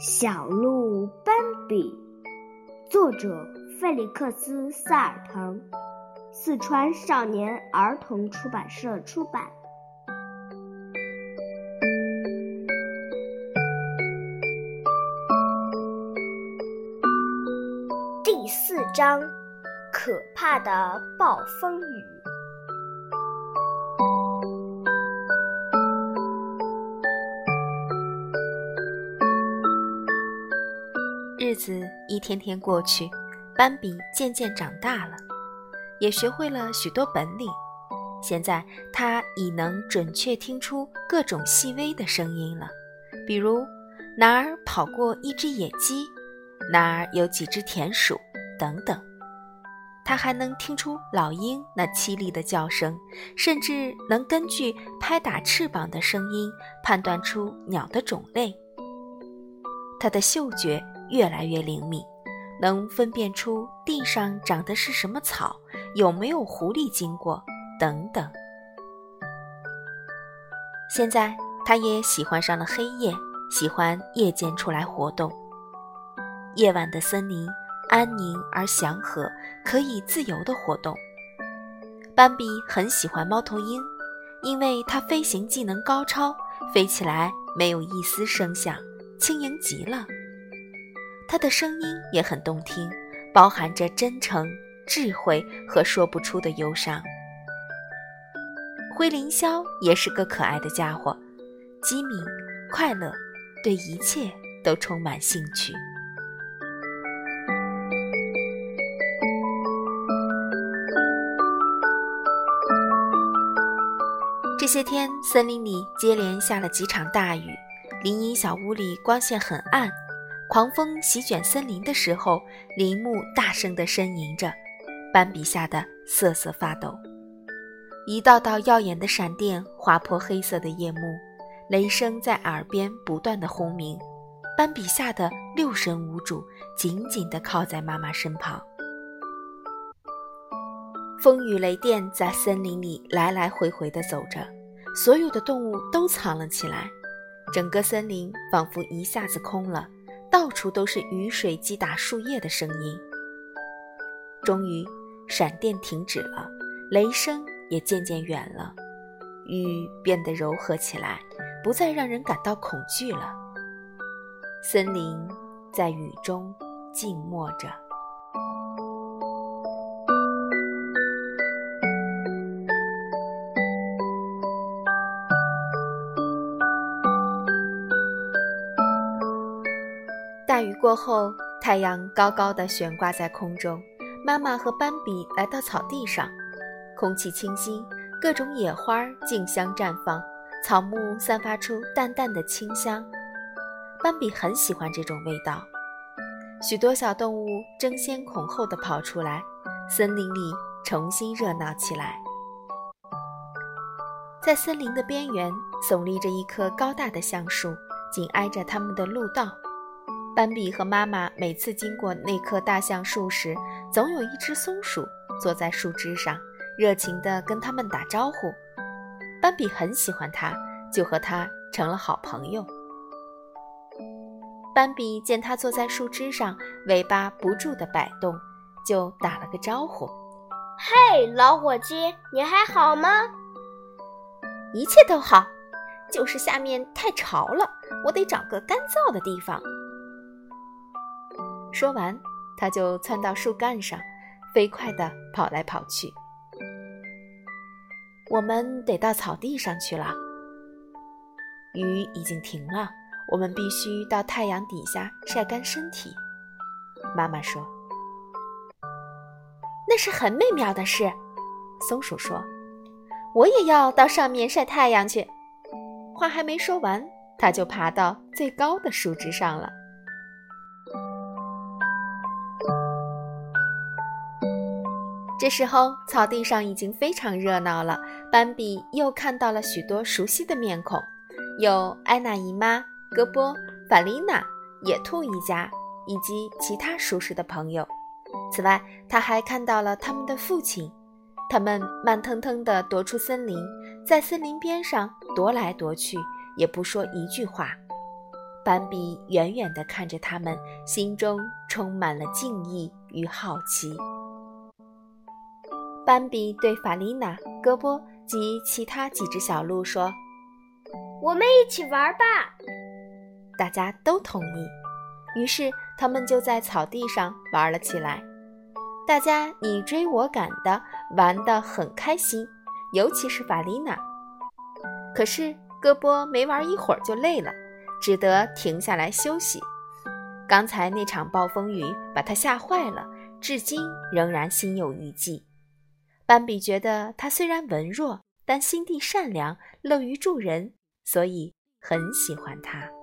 小鹿斑比，作者费利克斯·塞尔滕，四川少年儿童出版社出版。第四章：可怕的暴风雨。子一天天过去，斑比渐渐长大了，也学会了许多本领。现在他已能准确听出各种细微的声音了，比如哪儿跑过一只野鸡，哪儿有几只田鼠等等。他还能听出老鹰那凄厉的叫声，甚至能根据拍打翅膀的声音判断出鸟的种类。他的嗅觉。越来越灵敏，能分辨出地上长的是什么草，有没有狐狸经过等等。现在，他也喜欢上了黑夜，喜欢夜间出来活动。夜晚的森林安宁而祥和，可以自由的活动。斑比很喜欢猫头鹰，因为它飞行技能高超，飞起来没有一丝声响，轻盈极了。他的声音也很动听，包含着真诚、智慧和说不出的忧伤。灰林霄也是个可爱的家伙，机敏、快乐，对一切都充满兴趣。这些天，森林里接连下了几场大雨，林荫小屋里光线很暗。狂风席卷森林的时候，林木大声地呻吟着，斑比吓得瑟瑟发抖。一道道耀眼的闪电划破黑色的夜幕，雷声在耳边不断的轰鸣，斑比吓得六神无主，紧紧地靠在妈妈身旁。风雨雷电在森林里来来回回地走着，所有的动物都藏了起来，整个森林仿佛一下子空了。到处都是雨水击打树叶的声音。终于，闪电停止了，雷声也渐渐远了，雨变得柔和起来，不再让人感到恐惧了。森林在雨中静默着。过后，太阳高高的悬挂在空中。妈妈和斑比来到草地上，空气清新，各种野花竞相绽放，草木散发出淡淡的清香。斑比很喜欢这种味道。许多小动物争先恐后地跑出来，森林里重新热闹起来。在森林的边缘，耸立着一棵高大的橡树，紧挨着他们的路道。斑比和妈妈每次经过那棵大橡树时，总有一只松鼠坐在树枝上，热情地跟他们打招呼。斑比很喜欢它，就和它成了好朋友。斑比见它坐在树枝上，尾巴不住地摆动，就打了个招呼：“嘿，老伙计，你还好吗？”“一切都好，就是下面太潮了，我得找个干燥的地方。”说完，他就窜到树干上，飞快地跑来跑去。我们得到草地上去了。雨已经停了，我们必须到太阳底下晒干身体。妈妈说：“那是很美妙的事。”松鼠说：“我也要到上面晒太阳去。”话还没说完，它就爬到最高的树枝上了。这时候，草地上已经非常热闹了。斑比又看到了许多熟悉的面孔，有艾娜姨妈、戈波、法丽娜、野兔一家以及其他熟识的朋友。此外，他还看到了他们的父亲。他们慢腾腾地踱出森林，在森林边上踱来踱去，也不说一句话。斑比远远地看着他们，心中充满了敬意与好奇。斑比对法丽娜、戈波及其他几只小鹿说：“我们一起玩吧！”大家都同意，于是他们就在草地上玩了起来。大家你追我赶的，玩得很开心，尤其是法丽娜。可是戈波没玩一会儿就累了，只得停下来休息。刚才那场暴风雨把他吓坏了，至今仍然心有余悸。斑比觉得他虽然文弱，但心地善良，乐于助人，所以很喜欢他。